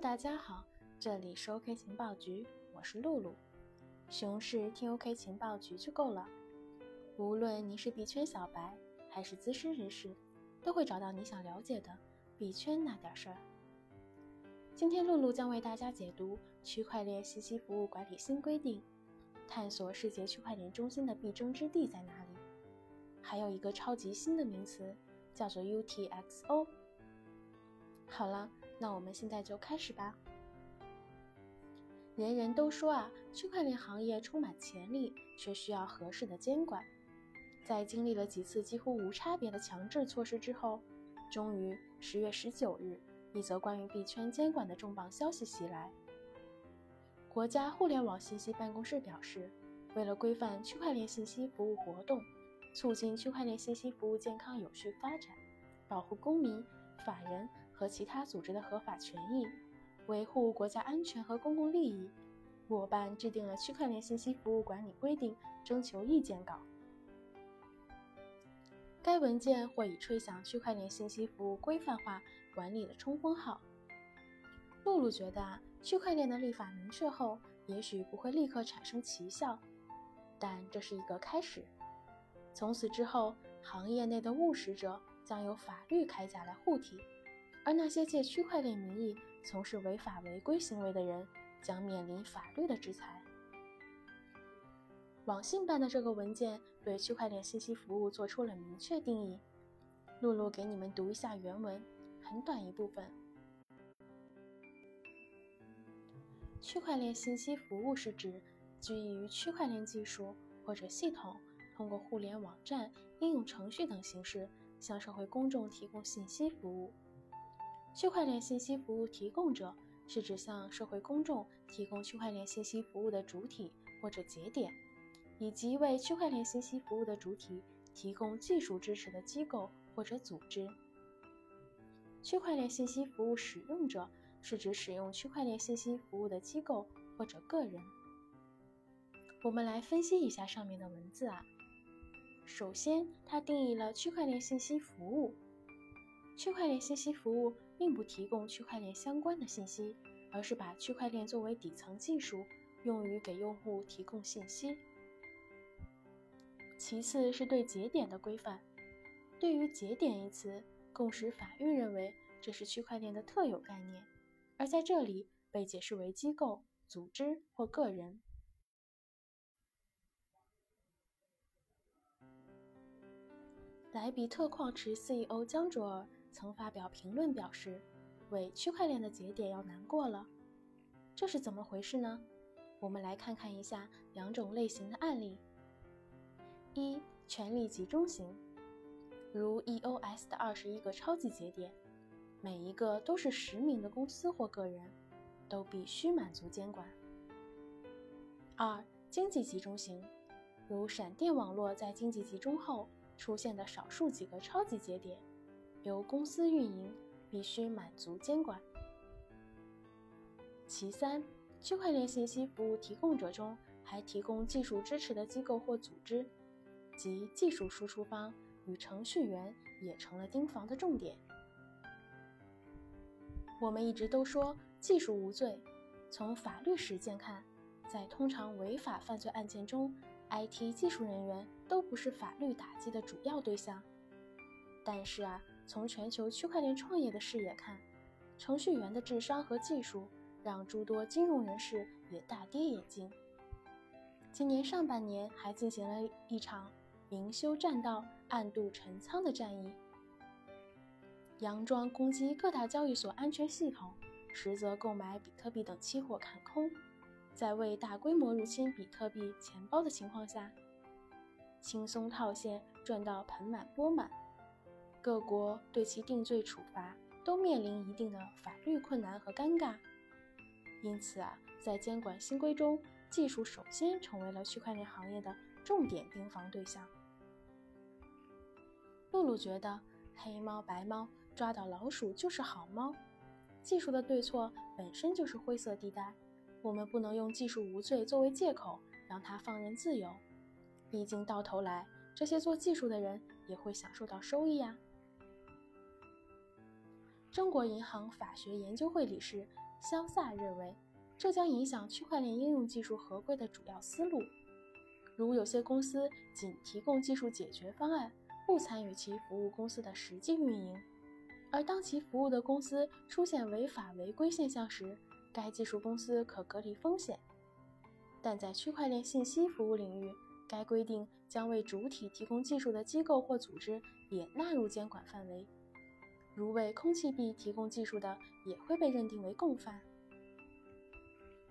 大家好，这里是 OK 情报局，我是露露。熊市听 OK 情报局就够了，无论你是币圈小白还是资深人士，都会找到你想了解的币圈那点事儿。今天露露将为大家解读区块链信息服务管理新规定，探索世界区块链中心的必争之地在哪里。还有一个超级新的名词，叫做 UTXO。好了，那我们现在就开始吧。人人都说啊，区块链行业充满潜力，却需要合适的监管。在经历了几次几乎无差别的强制措施之后，终于十月十九日，一则关于币圈监管的重磅消息袭来。国家互联网信息办公室表示，为了规范区块链信息服务活动，促进区块链信息服务健康有序发展，保护公民、法人。和其他组织的合法权益，维护国家安全和公共利益，我办制定了区块链信息服务管理规定征求意见稿。该文件或已吹响区块链信息服务规范化管理的冲锋号。露露觉得啊，区块链的立法明确后，也许不会立刻产生奇效，但这是一个开始。从此之后，行业内的务实者将有法律铠甲来护体。而那些借区块链名义从事违法违规行为的人，将面临法律的制裁。网信办的这个文件对区块链信息服务做出了明确定义。露露给你们读一下原文，很短一部分。区块链信息服务是指基于区块链技术或者系统，通过互联网站、应用程序等形式，向社会公众提供信息服务。区块链信息服务提供者是指向社会公众提供区块链信息服务的主体或者节点，以及为区块链信息服务的主体提供技术支持的机构或者组织。区块链信息服务使用者是指使用区块链信息服务的机构或者个人。我们来分析一下上面的文字啊。首先，它定义了区块链信息服务。区块链信息服务并不提供区块链相关的信息，而是把区块链作为底层技术，用于给用户提供信息。其次是对节点的规范。对于“节点”一词，共识法律认为这是区块链的特有概念，而在这里被解释为机构、组织或个人。莱比特矿池 CEO 江卓尔。曾发表评论表示，为区块链的节点要难过了，这是怎么回事呢？我们来看看一下两种类型的案例：一、权力集中型，如 EOS 的二十一个超级节点，每一个都是实名的公司或个人，都必须满足监管；二、经济集中型，如闪电网络在经济集中后出现的少数几个超级节点。由公司运营，必须满足监管。其三，区块链信息服务提供者中还提供技术支持的机构或组织，即技术输出方与程序员也成了盯防的重点。我们一直都说技术无罪，从法律实践看，在通常违法犯罪案件中，IT 技术人员都不是法律打击的主要对象。但是啊。从全球区块链创业的视野看，程序员的智商和技术让诸多金融人士也大跌眼镜。今年上半年还进行了一场明修栈道，暗度陈仓的战役，佯装攻击各大交易所安全系统，实则购买比特币等期货看空，在未大规模入侵比特币钱包的情况下，轻松套现赚到盆满钵满。各国对其定罪处罚都面临一定的法律困难和尴尬，因此啊，在监管新规中，技术首先成为了区块链行业的重点盯防对象。露露觉得，黑猫白猫抓到老鼠就是好猫，技术的对错本身就是灰色地带，我们不能用技术无罪作为借口让它放任自由，毕竟到头来，这些做技术的人也会享受到收益啊。中国银行法学研究会理事肖萨认为，这将影响区块链应用技术合规的主要思路。如有些公司仅提供技术解决方案，不参与其服务公司的实际运营，而当其服务的公司出现违法违规现象时，该技术公司可隔离风险。但在区块链信息服务领域，该规定将为主体提供技术的机构或组织也纳入监管范围。如为空气币提供技术的，也会被认定为共犯。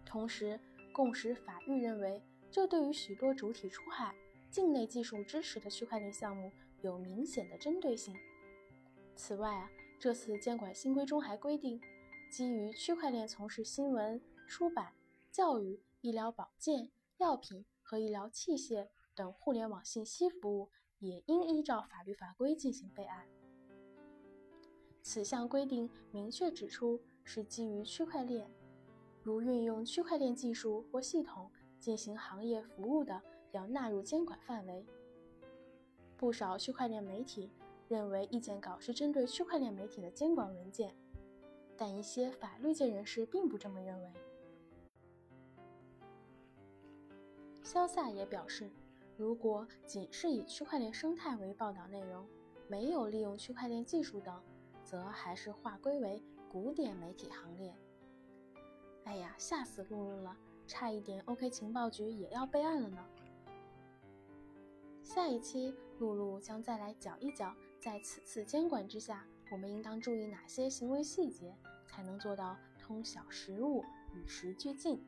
同时，共识法律认为，这对于许多主体出海、境内技术支持的区块链项目有明显的针对性。此外啊，这次监管新规中还规定，基于区块链从事新闻、出版、教育、医疗保健、药品和医疗器械等互联网信息服务，也应依照法律法规进行备案。此项规定明确指出，是基于区块链，如运用区块链技术或系统进行行业服务的，要纳入监管范围。不少区块链媒体认为意见稿是针对区块链媒体的监管文件，但一些法律界人士并不这么认为。肖萨也表示，如果仅是以区块链生态为报道内容，没有利用区块链技术等。则还是划归为古典媒体行列。哎呀，吓死露露了，差一点 OK 情报局也要备案了呢。下一期露露将再来讲一讲，在此次监管之下，我们应当注意哪些行为细节，才能做到通晓实物，与时俱进。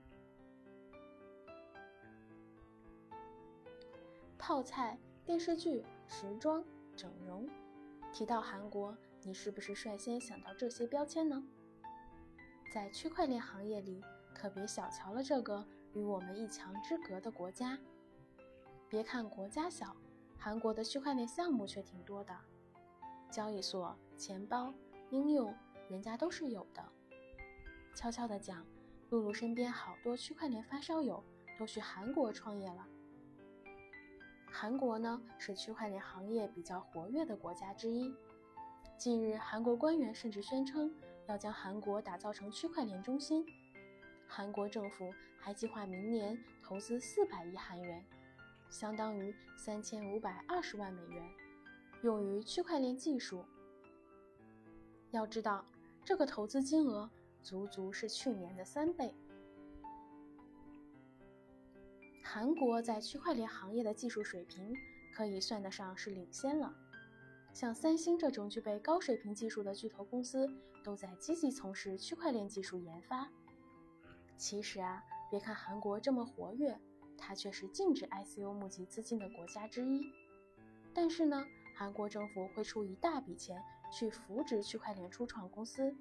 泡菜、电视剧、时装、整容，提到韩国。你是不是率先想到这些标签呢？在区块链行业里，可别小瞧了这个与我们一墙之隔的国家。别看国家小，韩国的区块链项目却挺多的，交易所、钱包、应用，人家都是有的。悄悄的讲，露露身边好多区块链发烧友都去韩国创业了。韩国呢，是区块链行业比较活跃的国家之一。近日，韩国官员甚至宣称要将韩国打造成区块链中心。韩国政府还计划明年投资四百亿韩元，相当于三千五百二十万美元，用于区块链技术。要知道，这个投资金额足足是去年的三倍。韩国在区块链行业的技术水平可以算得上是领先了。像三星这种具备高水平技术的巨头公司，都在积极从事区块链技术研发。其实啊，别看韩国这么活跃，它却是禁止 ICO 募集资金的国家之一。但是呢，韩国政府会出一大笔钱去扶植区块链初创公司，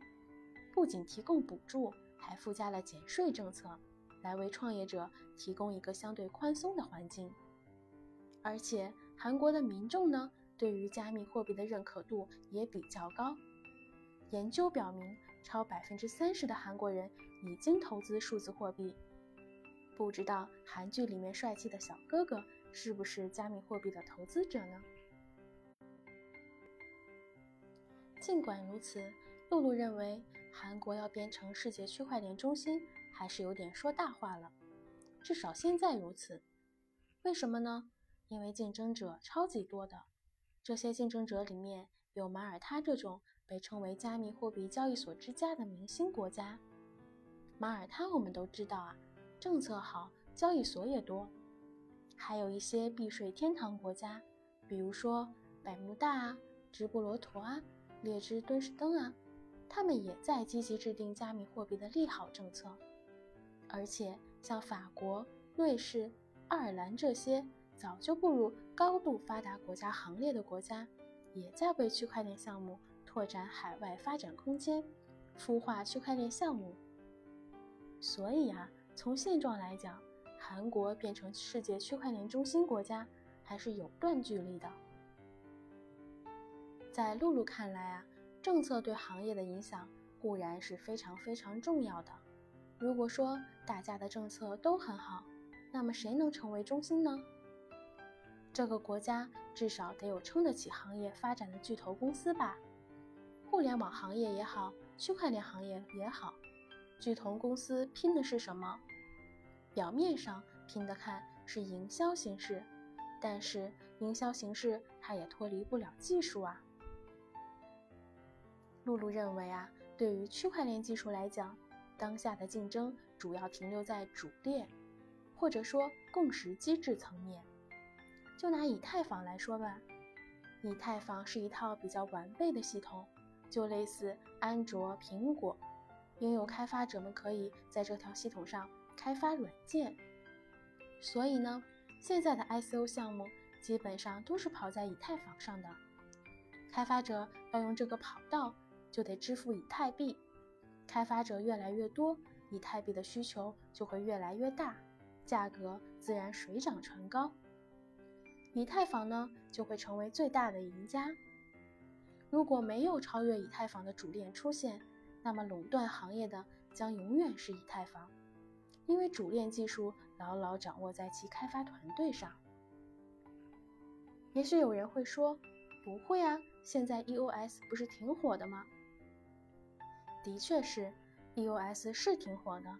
不仅提供补助，还附加了减税政策，来为创业者提供一个相对宽松的环境。而且，韩国的民众呢？对于加密货币的认可度也比较高。研究表明，超百分之三十的韩国人已经投资数字货币。不知道韩剧里面帅气的小哥哥是不是加密货币的投资者呢？尽管如此，露露认为韩国要变成世界区块链中心还是有点说大话了。至少现在如此。为什么呢？因为竞争者超级多的。这些竞争者里面有马耳他这种被称为加密货币交易所之家的明星国家。马耳他我们都知道啊，政策好，交易所也多。还有一些避税天堂国家，比如说百慕大啊、直布罗陀啊、列支敦士登啊，他们也在积极制定加密货币的利好政策。而且像法国、瑞士、爱尔兰这些。早就步入高度发达国家行列的国家，也在为区块链项目拓展海外发展空间，孵化区块链项目。所以啊，从现状来讲，韩国变成世界区块链中心国家还是有段距离的。在露露看来啊，政策对行业的影响固然是非常非常重要的。如果说大家的政策都很好，那么谁能成为中心呢？这个国家至少得有撑得起行业发展的巨头公司吧，互联网行业也好，区块链行业也好，巨头公司拼的是什么？表面上拼的看是营销形式，但是营销形式它也脱离不了技术啊。露露认为啊，对于区块链技术来讲，当下的竞争主要停留在主链，或者说共识机制层面。就拿以太坊来说吧，以太坊是一套比较完备的系统，就类似安卓、苹果，拥有开发者们可以在这条系统上开发软件。所以呢，现在的 ICO 项目基本上都是跑在以太坊上的，开发者要用这个跑道。就得支付以太币，开发者越来越多，以太币的需求就会越来越大，价格自然水涨船高。以太坊呢就会成为最大的赢家。如果没有超越以太坊的主链出现，那么垄断行业的将永远是以太坊，因为主链技术牢牢掌握在其开发团队上。也许有人会说，不会啊，现在 EOS 不是挺火的吗？的确是，EOS 是挺火的，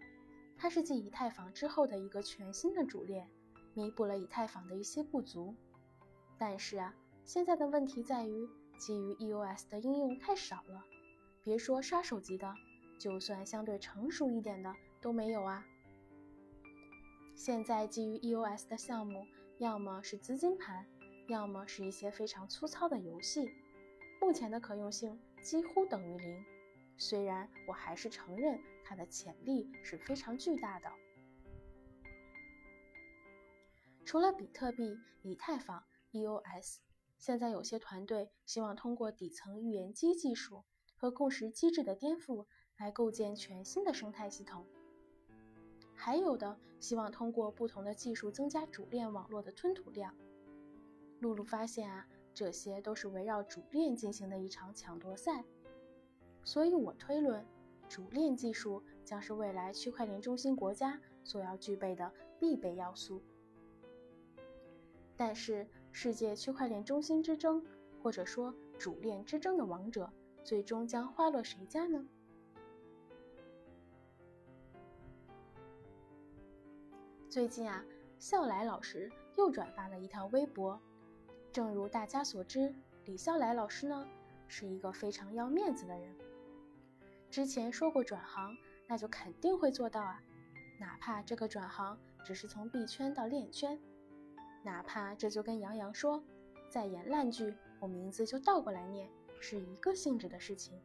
它是继以太坊之后的一个全新的主链，弥补了以太坊的一些不足。但是啊，现在的问题在于，基于 EOS 的应用太少了，别说杀手级的，就算相对成熟一点的都没有啊。现在基于 EOS 的项目，要么是资金盘，要么是一些非常粗糙的游戏，目前的可用性几乎等于零。虽然我还是承认它的潜力是非常巨大的。除了比特币、以太坊、EOS，现在有些团队希望通过底层预言机技术和共识机制的颠覆来构建全新的生态系统。还有的希望通过不同的技术增加主链网络的吞吐量。露露发现啊，这些都是围绕主链进行的一场抢夺赛。所以我推论，主链技术将是未来区块链中心国家所要具备的必备要素。但是，世界区块链中心之争，或者说主链之争的王者，最终将花落谁家呢？最近啊，笑来老师又转发了一条微博。正如大家所知，李笑来老师呢，是一个非常要面子的人。之前说过转行，那就肯定会做到啊！哪怕这个转行只是从币圈到链圈，哪怕这就跟杨洋说，在演烂剧，我名字就倒过来念，是一个性质的事情。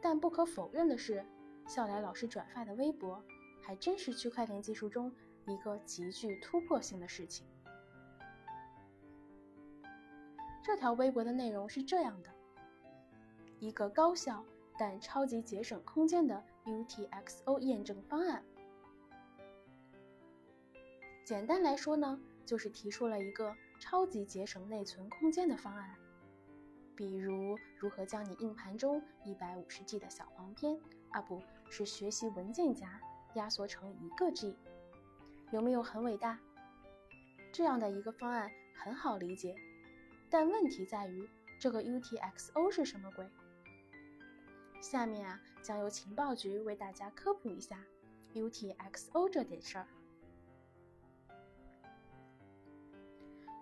但不可否认的是，笑来老师转发的微博，还真是区块链技术中一个极具突破性的事情。这条微博的内容是这样的：一个高效。但超级节省空间的 UTXO 验证方案，简单来说呢，就是提出了一个超级节省内存空间的方案。比如，如何将你硬盘中 150G 的小黄片啊，不是学习文件夹压缩成一个 G，有没有很伟大？这样的一个方案很好理解，但问题在于这个 UTXO 是什么鬼？下面啊，将由情报局为大家科普一下 UTXO 这点事儿。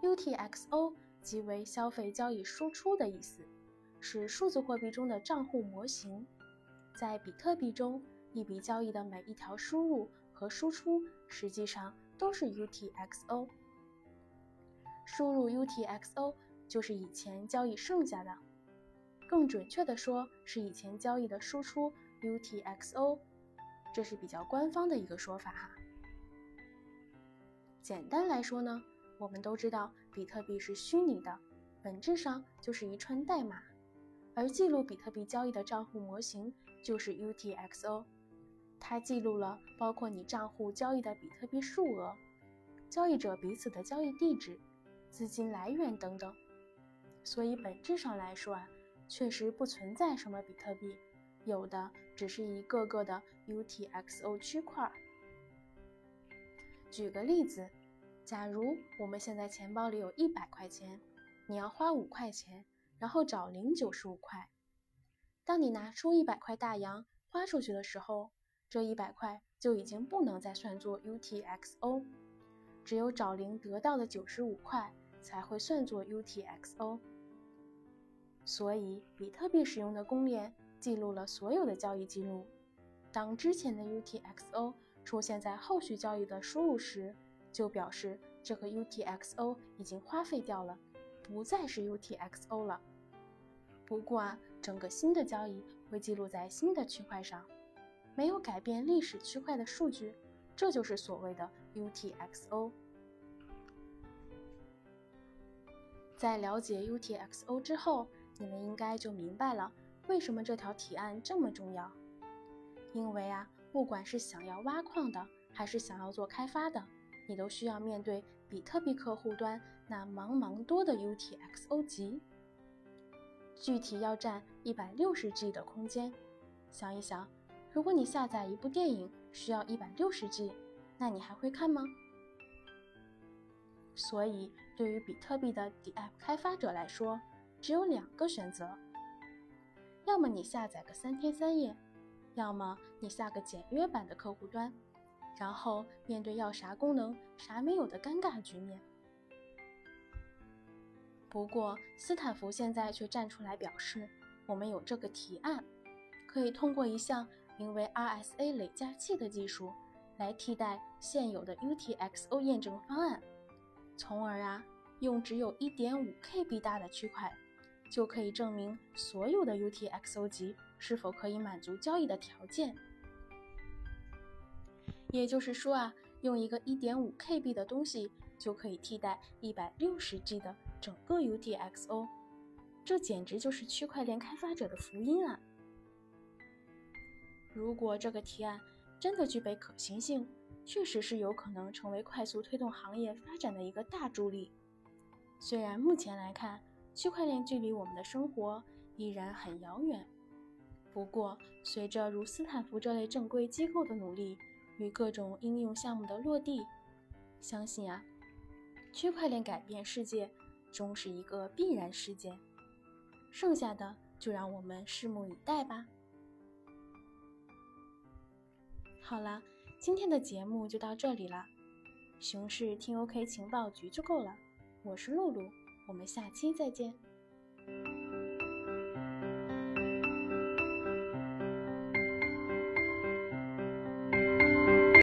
UTXO 即为消费交易输出的意思，是数字货币中的账户模型。在比特币中，一笔交易的每一条输入和输出实际上都是 UTXO。输入 UTXO 就是以前交易剩下的。更准确的说，是以前交易的输出 UTXO，这是比较官方的一个说法哈。简单来说呢，我们都知道比特币是虚拟的，本质上就是一串代码，而记录比特币交易的账户模型就是 UTXO，它记录了包括你账户交易的比特币数额、交易者彼此的交易地址、资金来源等等，所以本质上来说啊。确实不存在什么比特币，有的只是一个个的 UTXO 区块。举个例子，假如我们现在钱包里有一百块钱，你要花五块钱，然后找零九十五块。当你拿出一百块大洋花出去的时候，这一百块就已经不能再算作 UTXO，只有找零得到的九十五块才会算作 UTXO。所以，比特币使用的公链记录了所有的交易记录。当之前的 UTXO 出现在后续交易的输入时，就表示这个 UTXO 已经花费掉了，不再是 UTXO 了。不过啊，整个新的交易会记录在新的区块上，没有改变历史区块的数据，这就是所谓的 UTXO。在了解 UTXO 之后，你们应该就明白了为什么这条提案这么重要。因为啊，不管是想要挖矿的，还是想要做开发的，你都需要面对比特币客户端那茫茫多的 UTXO 集，具体要占一百六十 G 的空间。想一想，如果你下载一部电影需要一百六十 G，那你还会看吗？所以，对于比特币的 DApp 开发者来说，只有两个选择：要么你下载个三天三夜。要么你下个简约版的客户端，然后面对要啥功能啥没有的尴尬局面。不过斯坦福现在却站出来表示，我们有这个提案，可以通过一项名为 RSA 累加器的技术，来替代现有的 UTXO 验证方案，从而啊，用只有一点五 KB 大的区块，就可以证明所有的 UTXO 集。是否可以满足交易的条件？也就是说啊，用一个一点五 KB 的东西就可以替代一百六十 G 的整个 UTXO，这简直就是区块链开发者的福音啊！如果这个提案真的具备可行性，确实是有可能成为快速推动行业发展的一个大助力。虽然目前来看，区块链距离我们的生活依然很遥远。不过，随着如斯坦福这类正规机构的努力与各种应用项目的落地，相信啊，区块链改变世界终是一个必然事件。剩下的就让我们拭目以待吧。好了，今天的节目就到这里了。熊市听 OK 情报局就够了。我是露露，我们下期再见。